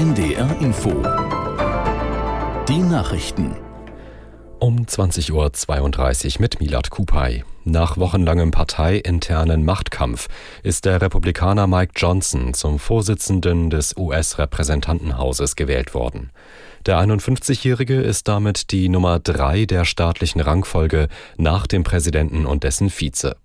NDR Info. Die Nachrichten. Um 20.32 Uhr mit Milad Kupay. Nach wochenlangem parteiinternen Machtkampf ist der Republikaner Mike Johnson zum Vorsitzenden des US-Repräsentantenhauses gewählt worden. Der 51-Jährige ist damit die Nummer drei der staatlichen Rangfolge nach dem Präsidenten und dessen Vize.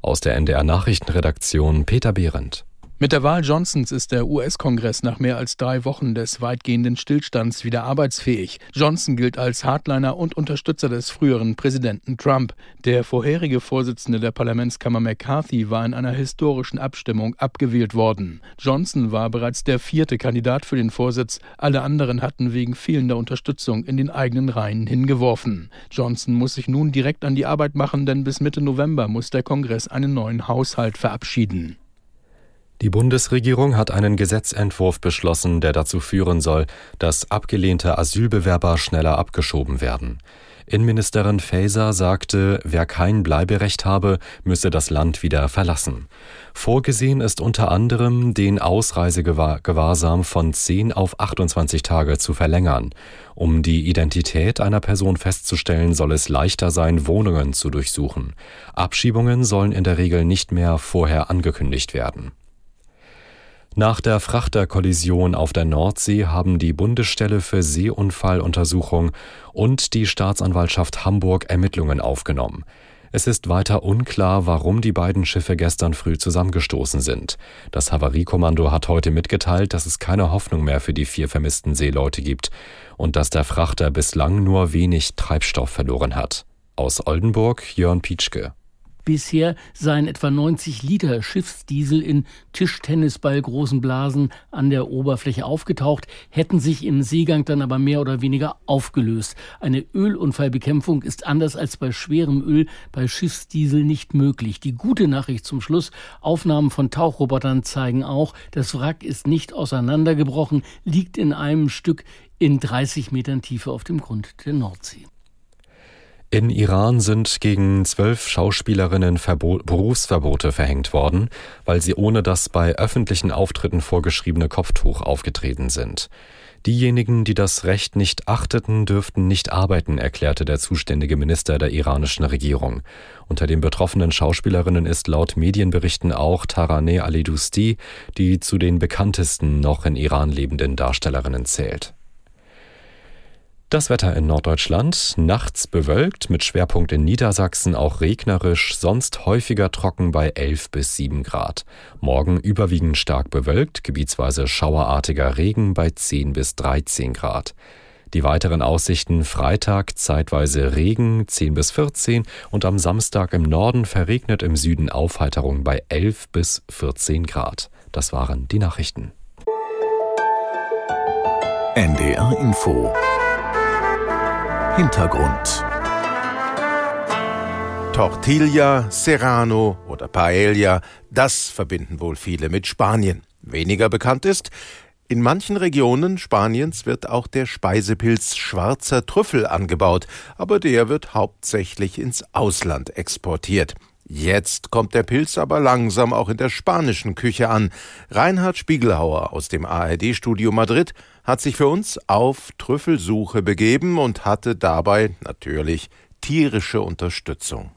Aus der NDR Nachrichtenredaktion Peter Behrendt. Mit der Wahl Johnsons ist der US-Kongress nach mehr als drei Wochen des weitgehenden Stillstands wieder arbeitsfähig. Johnson gilt als Hardliner und Unterstützer des früheren Präsidenten Trump. Der vorherige Vorsitzende der Parlamentskammer McCarthy war in einer historischen Abstimmung abgewählt worden. Johnson war bereits der vierte Kandidat für den Vorsitz. Alle anderen hatten wegen fehlender Unterstützung in den eigenen Reihen hingeworfen. Johnson muss sich nun direkt an die Arbeit machen, denn bis Mitte November muss der Kongress einen neuen Haushalt verabschieden. Die Bundesregierung hat einen Gesetzentwurf beschlossen, der dazu führen soll, dass abgelehnte Asylbewerber schneller abgeschoben werden. Innenministerin Faeser sagte, wer kein Bleiberecht habe, müsse das Land wieder verlassen. Vorgesehen ist unter anderem, den Ausreisegewahrsam von 10 auf 28 Tage zu verlängern. Um die Identität einer Person festzustellen, soll es leichter sein, Wohnungen zu durchsuchen. Abschiebungen sollen in der Regel nicht mehr vorher angekündigt werden. Nach der Frachterkollision auf der Nordsee haben die Bundesstelle für Seeunfalluntersuchung und die Staatsanwaltschaft Hamburg Ermittlungen aufgenommen. Es ist weiter unklar, warum die beiden Schiffe gestern früh zusammengestoßen sind. Das Havariekommando hat heute mitgeteilt, dass es keine Hoffnung mehr für die vier vermissten Seeleute gibt und dass der Frachter bislang nur wenig Treibstoff verloren hat. Aus Oldenburg Jörn Pietschke. Bisher seien etwa 90 Liter Schiffsdiesel in Tischtennisball großen Blasen an der Oberfläche aufgetaucht, hätten sich im Seegang dann aber mehr oder weniger aufgelöst. Eine Ölunfallbekämpfung ist anders als bei schwerem Öl bei Schiffsdiesel nicht möglich. Die gute Nachricht zum Schluss, Aufnahmen von Tauchrobotern zeigen auch, das Wrack ist nicht auseinandergebrochen, liegt in einem Stück in 30 Metern Tiefe auf dem Grund der Nordsee. In Iran sind gegen zwölf Schauspielerinnen Verbo Berufsverbote verhängt worden, weil sie ohne das bei öffentlichen Auftritten vorgeschriebene Kopftuch aufgetreten sind. Diejenigen, die das Recht nicht achteten, dürften nicht arbeiten, erklärte der zuständige Minister der iranischen Regierung. Unter den betroffenen Schauspielerinnen ist laut Medienberichten auch Taraneh Ali-Dusti, die zu den bekanntesten noch in Iran lebenden Darstellerinnen zählt. Das Wetter in Norddeutschland nachts bewölkt, mit Schwerpunkt in Niedersachsen auch regnerisch, sonst häufiger trocken bei 11 bis 7 Grad. Morgen überwiegend stark bewölkt, gebietsweise schauerartiger Regen bei 10 bis 13 Grad. Die weiteren Aussichten Freitag zeitweise Regen 10 bis 14 und am Samstag im Norden verregnet im Süden Aufheiterung bei 11 bis 14 Grad. Das waren die Nachrichten. NDR Info Hintergrund. Tortilla, Serrano oder Paella, das verbinden wohl viele mit Spanien. Weniger bekannt ist, in manchen Regionen Spaniens wird auch der Speisepilz schwarzer Trüffel angebaut, aber der wird hauptsächlich ins Ausland exportiert. Jetzt kommt der Pilz aber langsam auch in der spanischen Küche an. Reinhard Spiegelhauer aus dem ARD-Studio Madrid hat sich für uns auf Trüffelsuche begeben und hatte dabei natürlich tierische Unterstützung.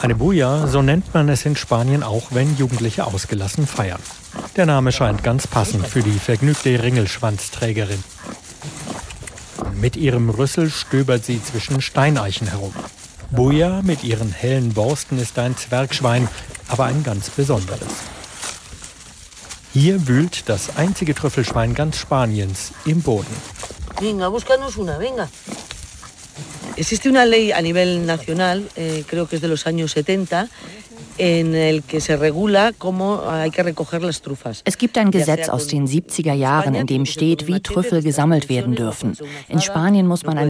Eine Buja, so nennt man es in Spanien auch, wenn Jugendliche ausgelassen feiern. Der Name scheint ganz passend für die vergnügte Ringelschwanzträgerin. Mit ihrem Rüssel stöbert sie zwischen Steineichen herum. Buja mit ihren hellen Borsten ist ein Zwergschwein, aber ein ganz besonderes. Hier wühlt das einzige Trüffelschwein ganz Spaniens im Boden. Venga, búscanos una, venga. Existe una ley a nivel nacional, eh, creo que es de los años 70, es gibt ein Gesetz aus den 70er Jahren, in dem steht, wie Trüffel gesammelt werden dürfen. In Spanien muss man ein